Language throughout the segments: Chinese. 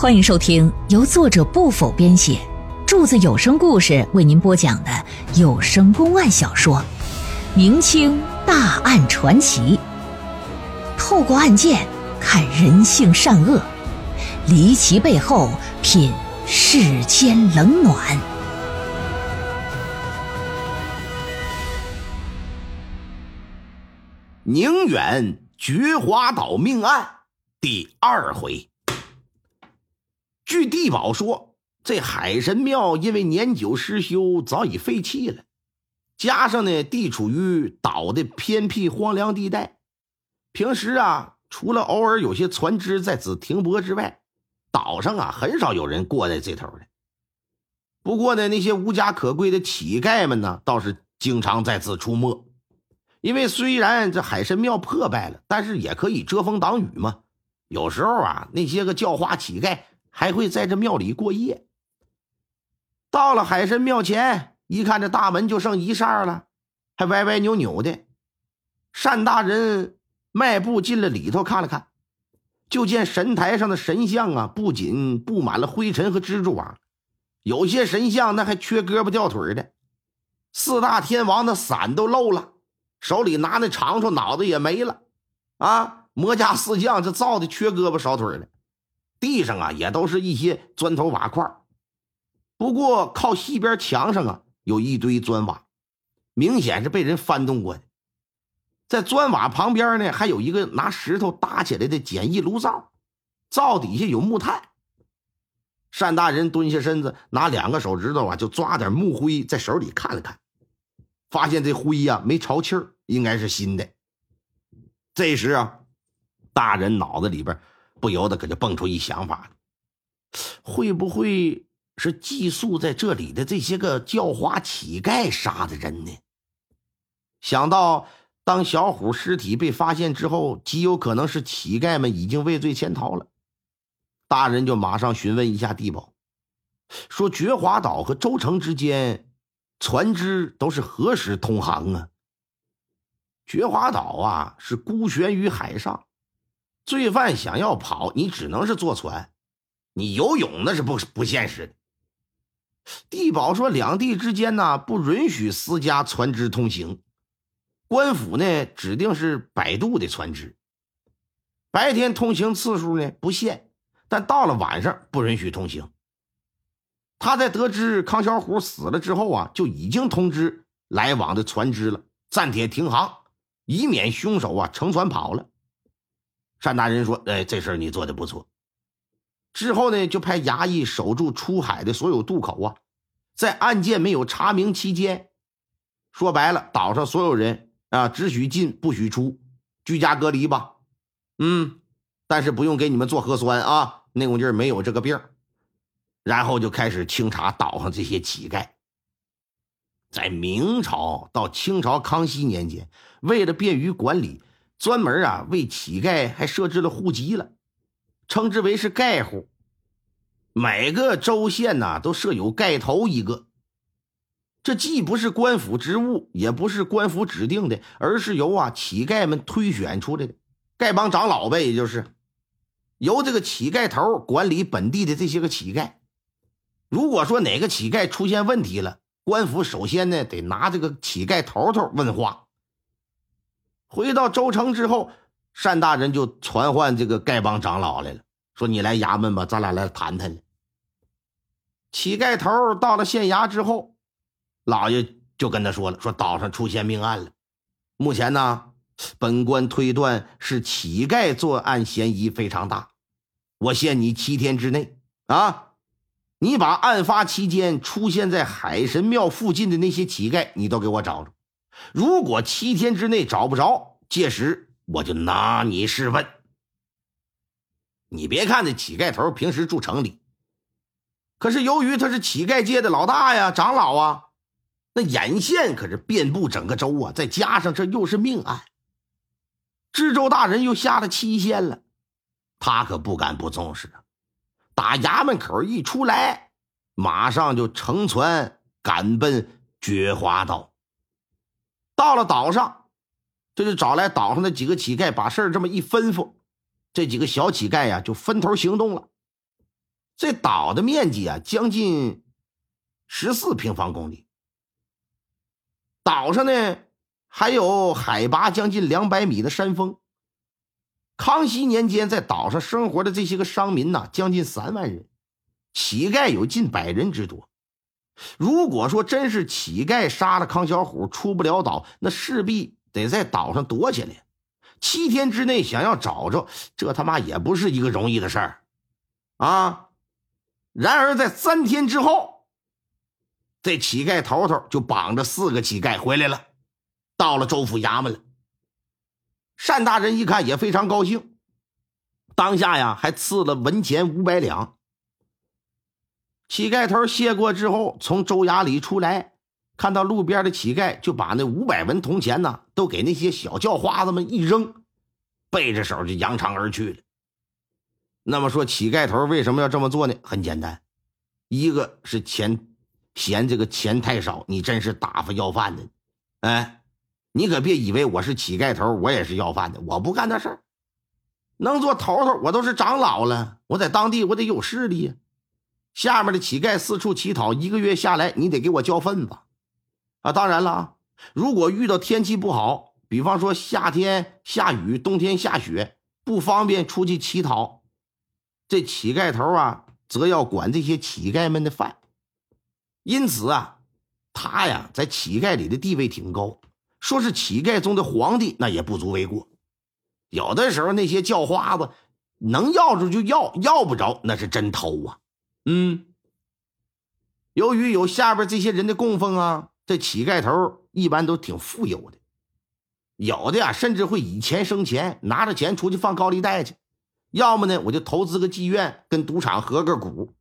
欢迎收听由作者不否编写，柱子有声故事为您播讲的有声公案小说《明清大案传奇》，透过案件看人性善恶，离奇背后品世间冷暖。宁远菊花岛命案第二回。据地保说，这海神庙因为年久失修，早已废弃了。加上呢，地处于岛的偏僻荒凉地带，平时啊，除了偶尔有些船只在此停泊之外，岛上啊很少有人过在这头的。不过呢，那些无家可归的乞丐们呢，倒是经常在此出没。因为虽然这海神庙破败了，但是也可以遮风挡雨嘛。有时候啊，那些个叫花乞丐。还会在这庙里过夜。到了海神庙前，一看这大门就剩一扇了，还歪歪扭扭的。单大人迈步进了里头，看了看，就见神台上的神像啊，不仅布满了灰尘和蜘蛛网，有些神像那还缺胳膊掉腿的。四大天王的伞都漏了，手里拿那长寿脑袋也没了。啊，魔家四将这造的缺胳膊少腿的。地上啊，也都是一些砖头瓦块不过靠西边墙上啊，有一堆砖瓦，明显是被人翻动过的。在砖瓦旁边呢，还有一个拿石头搭起来的简易炉灶，灶底下有木炭。单大人蹲下身子，拿两个手指头啊，就抓点木灰在手里看了看，发现这灰呀没潮气儿，应该是新的。这时啊，大人脑子里边。不由得可就蹦出一想法会不会是寄宿在这里的这些个叫花乞丐杀的人呢？想到当小虎尸体被发现之后，极有可能是乞丐们已经畏罪潜逃了。大人就马上询问一下地保，说觉华岛和州城之间船只都是何时通航啊？觉华岛啊，是孤悬于海上。罪犯想要跑，你只能是坐船，你游泳那是不不现实的。地保说，两地之间呢不允许私家船只通行，官府呢指定是摆渡的船只，白天通行次数呢不限，但到了晚上不允许通行。他在得知康小虎死了之后啊，就已经通知来往的船只了，暂且停航，以免凶手啊乘船跑了。单大人说：“哎，这事儿你做的不错。”之后呢，就派衙役守住出海的所有渡口啊，在案件没有查明期间，说白了，岛上所有人啊，只许进不许出，居家隔离吧。嗯，但是不用给你们做核酸啊，那股劲儿没有这个病。然后就开始清查岛上这些乞丐。在明朝到清朝康熙年间，为了便于管理。专门啊，为乞丐还设置了户籍了，称之为是丐户。每个州县呐都设有丐头一个。这既不是官府职务，也不是官府指定的，而是由啊乞丐们推选出来的丐帮长老呗，也就是由这个乞丐头管理本地的这些个乞丐。如果说哪个乞丐出现问题了，官府首先呢得拿这个乞丐头头问话。回到州城之后，单大人就传唤这个丐帮长老来了，说：“你来衙门吧，咱俩来谈谈。”乞丐头到了县衙之后，老爷就跟他说了：“说岛上出现命案了，目前呢，本官推断是乞丐作案嫌疑非常大，我限你七天之内啊，你把案发期间出现在海神庙附近的那些乞丐，你都给我找着。”如果七天之内找不着，届时我就拿你试问。你别看这乞丐头平时住城里，可是由于他是乞丐界的老大呀、长老啊，那眼线可是遍布整个州啊。再加上这又是命案，知州大人又下了期限了，他可不敢不重视啊。打衙门口一出来，马上就乘船赶奔觉华岛。到了岛上，这就找来岛上的几个乞丐，把事儿这么一吩咐，这几个小乞丐呀就分头行动了。这岛的面积啊，将近十四平方公里。岛上呢，还有海拔将近两百米的山峰。康熙年间，在岛上生活的这些个商民呐，将近三万人，乞丐有近百人之多。如果说真是乞丐杀了康小虎出不了岛，那势必得在岛上躲起来。七天之内想要找着，这他妈也不是一个容易的事儿啊！然而在三天之后，这乞丐头头就绑着四个乞丐回来了，到了州府衙门了。单大人一看也非常高兴，当下呀还赐了文钱五百两。乞丐头谢过之后，从州衙里出来，看到路边的乞丐，就把那五百文铜钱呢，都给那些小叫花子们一扔，背着手就扬长而去了。那么说，乞丐头为什么要这么做呢？很简单，一个是钱嫌这个钱太少，你真是打发要饭的，哎，你可别以为我是乞丐头，我也是要饭的，我不干那事儿，能做头头，我都是长老了，我在当地我得有势力呀。下面的乞丐四处乞讨，一个月下来，你得给我交份子，啊！当然了，如果遇到天气不好，比方说夏天下雨、冬天下雪，不方便出去乞讨，这乞丐头啊，则要管这些乞丐们的饭。因此啊，他呀，在乞丐里的地位挺高，说是乞丐中的皇帝，那也不足为过。有的时候，那些叫花子能要着就要，要不着那是真偷啊。嗯，由于有下边这些人的供奉啊，这乞丐头一般都挺富有的，有的呀甚至会以钱生钱，拿着钱出去放高利贷去，要么呢我就投资个妓院，跟赌场合个股，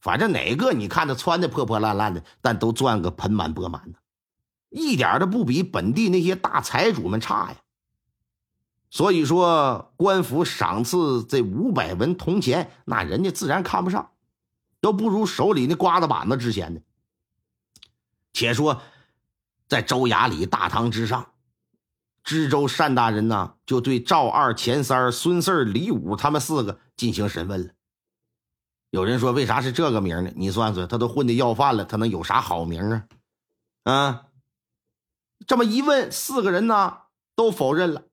反正哪个你看他穿的破破烂烂的，但都赚个盆满钵满的，一点都不比本地那些大财主们差呀。所以说，官府赏赐这五百文铜钱，那人家自然看不上。都不如手里那刮子板子值钱呢。且说，在州衙里大堂之上，知州单大人呢，就对赵二、钱三、孙四、李五他们四个进行审问了。有人说：“为啥是这个名呢？你算算，他都混的要饭了，他能有啥好名啊？”啊，这么一问，四个人呢都否认了，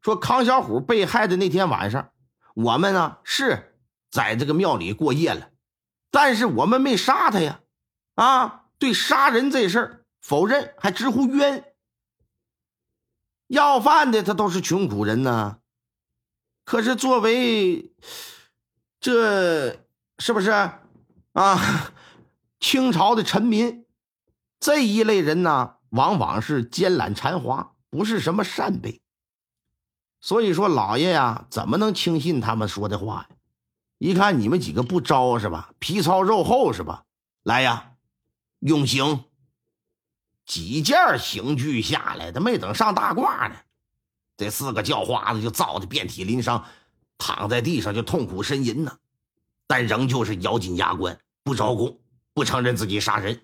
说康小虎被害的那天晚上，我们呢是在这个庙里过夜了。但是我们没杀他呀，啊，对杀人这事儿否认，还直呼冤。要饭的他都是穷苦人呢，可是作为这是不是啊？清朝的臣民这一类人呢，往往是奸懒馋滑，不是什么善辈。所以说，老爷呀，怎么能轻信他们说的话呀？一看你们几个不招是吧？皮糙肉厚是吧？来呀，用刑！几件刑具下来，他没等上大褂呢，这四个叫花子就遭的遍体鳞伤，躺在地上就痛苦呻吟呢，但仍旧是咬紧牙关，不招供，不承认自己杀人。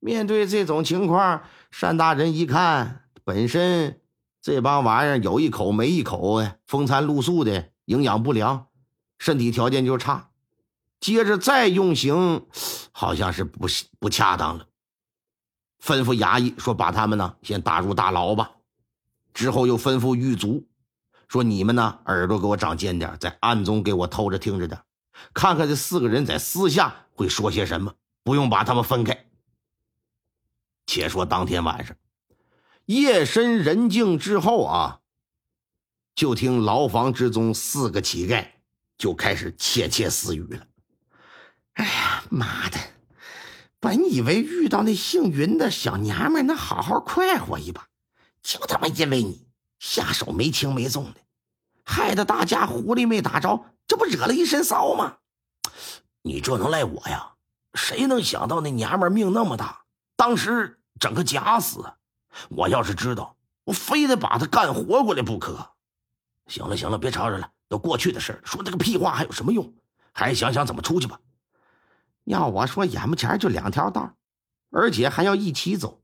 面对这种情况，单大人一看，本身这帮玩意儿有一口没一口，风餐露宿的，营养不良。身体条件就差，接着再用刑，好像是不不恰当了。吩咐衙役说：“把他们呢先打入大牢吧。”之后又吩咐狱卒说：“你们呢耳朵给我长尖点，在暗中给我偷着听着点，看看这四个人在私下会说些什么，不用把他们分开。”且说当天晚上，夜深人静之后啊，就听牢房之中四个乞丐。就开始窃窃私语了。哎呀妈的！本以为遇到那姓云的小娘们能好好快活一把，就他妈因为你下手没轻没重的，害得大家狐狸没打着，这不惹了一身骚吗？你这能赖我呀？谁能想到那娘们命那么大，当时整个假死。我要是知道，我非得把她干活过来不可。行了行了，别吵吵了。都过去的事说这个屁话还有什么用？还想想怎么出去吧。要我说，眼目前就两条道，而且还要一起走。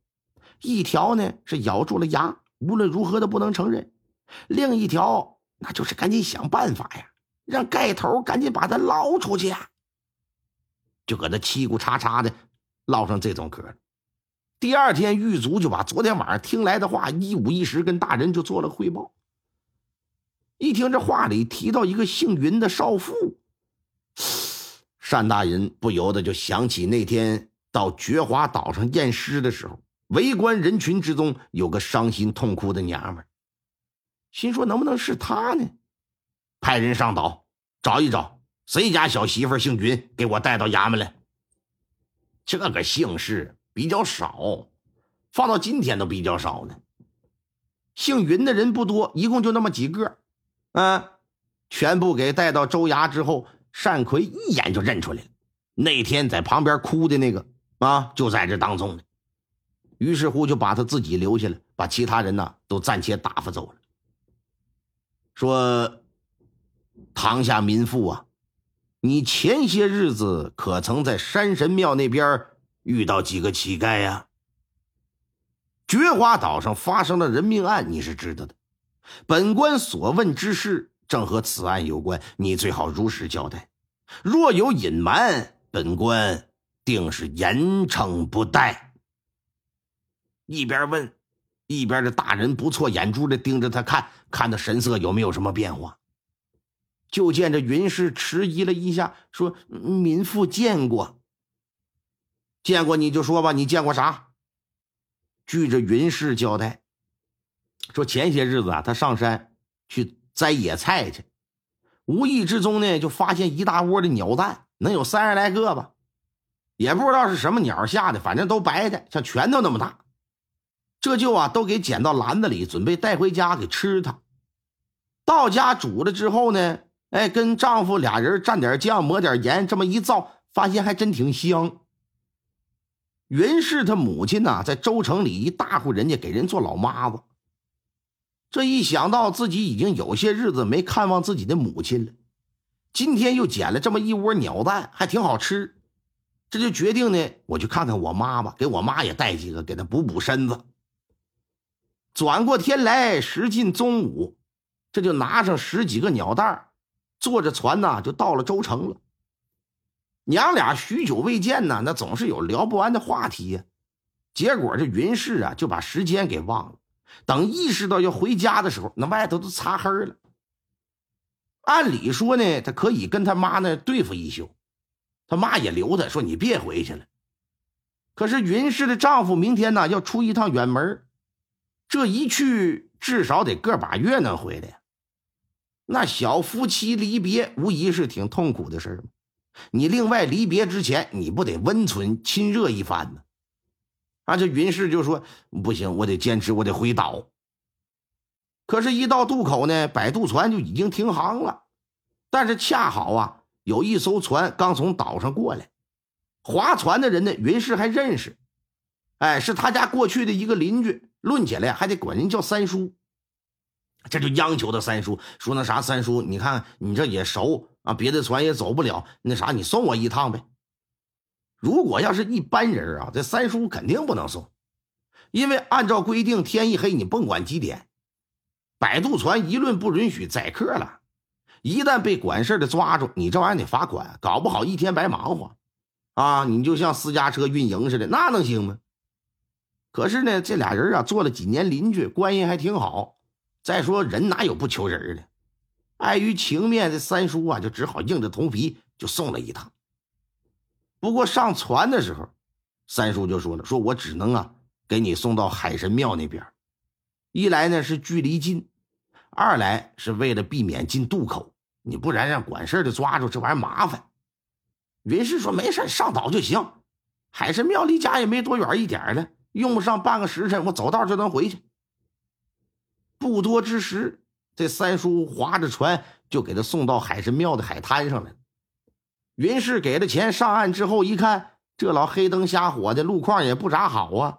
一条呢是咬住了牙，无论如何都不能承认；另一条那就是赶紧想办法呀，让盖头赶紧把他捞出去呀！就搁那叽咕嚓嚓的唠上这种嗑。第二天，狱卒就把昨天晚上听来的话一五一十跟大人就做了汇报。一听这话里提到一个姓云的少妇，单大人不由得就想起那天到绝华岛上验尸的时候，围观人群之中有个伤心痛哭的娘们心说能不能是她呢？派人上岛找一找，谁家小媳妇姓云，给我带到衙门来。这个姓氏比较少，放到今天都比较少呢。姓云的人不多，一共就那么几个。啊，全部给带到州衙之后，单奎一眼就认出来了。那天在旁边哭的那个啊，就在这当中呢。于是乎就把他自己留下了，把其他人呢都暂且打发走了。说：“堂下民妇啊，你前些日子可曾在山神庙那边遇到几个乞丐呀？”绝华岛上发生了人命案，你是知道的。本官所问之事正和此案有关，你最好如实交代。若有隐瞒，本官定是严惩不贷。一边问，一边的大人不错眼珠的盯着他看，看他神色有没有什么变化。就见这云氏迟疑了一下，说：“民妇见过，见过你就说吧，你见过啥？”据着云氏交代。说前些日子啊，他上山去摘野菜去，无意之中呢，就发现一大窝的鸟蛋，能有三十来个吧，也不知道是什么鸟下的，反正都白的，像拳头那么大。这就啊，都给捡到篮子里，准备带回家给吃它。到家煮了之后呢，哎，跟丈夫俩人蘸点酱，抹点盐，这么一造，发现还真挺香。云氏他母亲呢，在州城里一大户人家给人做老妈子。这一想到自己已经有些日子没看望自己的母亲了，今天又捡了这么一窝鸟蛋，还挺好吃，这就决定呢，我去看看我妈吧，给我妈也带几个，给她补补身子。转过天来，时近中午，这就拿上十几个鸟蛋，坐着船呢，就到了州城了。娘俩许久未见呢，那总是有聊不完的话题呀。结果这云氏啊，就把时间给忘了。等意识到要回家的时候，那外头都擦黑了。按理说呢，他可以跟他妈那对付一宿，他妈也留他说你别回去了。可是云氏的丈夫明天呢要出一趟远门，这一去至少得个把月能回来。那小夫妻离别无疑是挺痛苦的事儿你另外离别之前，你不得温存亲热一番呢？啊，这云氏就说：“不行，我得坚持，我得回岛。”可是，一到渡口呢，摆渡船就已经停航了。但是恰好啊，有一艘船刚从岛上过来，划船的人呢，云氏还认识，哎，是他家过去的一个邻居，论起来还得管人叫三叔。这就央求他三叔说：“那啥，三叔，你看你这也熟啊，别的船也走不了，那啥，你送我一趟呗。”如果要是一般人啊，这三叔肯定不能送，因为按照规定，天一黑你甭管几点，摆渡船一律不允许载客了。一旦被管事的抓住，你这玩意得罚款，搞不好一天白忙活啊！你就像私家车运营似的，那能行吗？可是呢，这俩人啊，做了几年邻居，关系还挺好。再说人哪有不求人的？碍于情面，这三叔啊，就只好硬着头皮就送了一趟。不过上船的时候，三叔就说了：“说我只能啊给你送到海神庙那边，一来呢是距离近，二来是为了避免进渡口，你不然让管事的抓住，这玩意儿麻烦。”云氏说：“没事，上岛就行。海神庙离家也没多远一点了，用不上半个时辰，我走道就能回去。”不多之时，这三叔划着船就给他送到海神庙的海滩上了。云氏给了钱，上岸之后一看，这老黑灯瞎火的，路况也不咋好啊。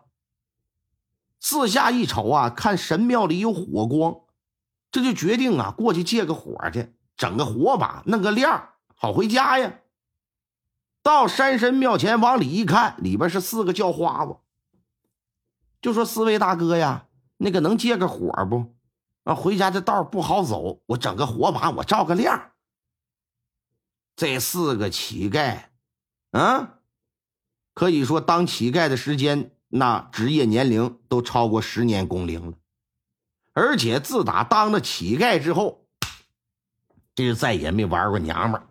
四下一瞅啊，看神庙里有火光，这就决定啊，过去借个火去，整个火把，弄个亮，好回家呀。到山神庙前，往里一看，里边是四个叫花子，就说：“四位大哥呀，那个能借个火不？啊，回家这道不好走，我整个火把，我照个亮。”这四个乞丐，啊，可以说当乞丐的时间，那职业年龄都超过十年工龄了。而且自打当了乞丐之后，这就再也没玩过娘们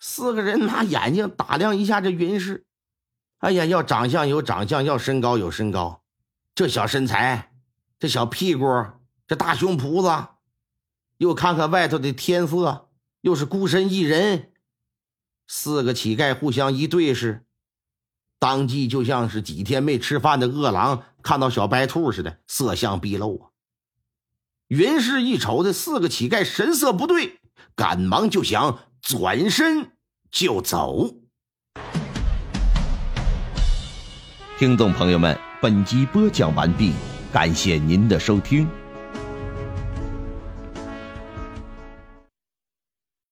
四个人拿眼睛打量一下这云氏，哎呀，要长相有长相，要身高有身高，这小身材，这小屁股，这大胸脯子，又看看外头的天色，又是孤身一人，四个乞丐互相一对视，当即就像是几天没吃饭的饿狼看到小白兔似的，色相毕露啊。云氏一瞅这四个乞丐神色不对，赶忙就想转身就走。听众朋友们，本集播讲完毕，感谢您的收听。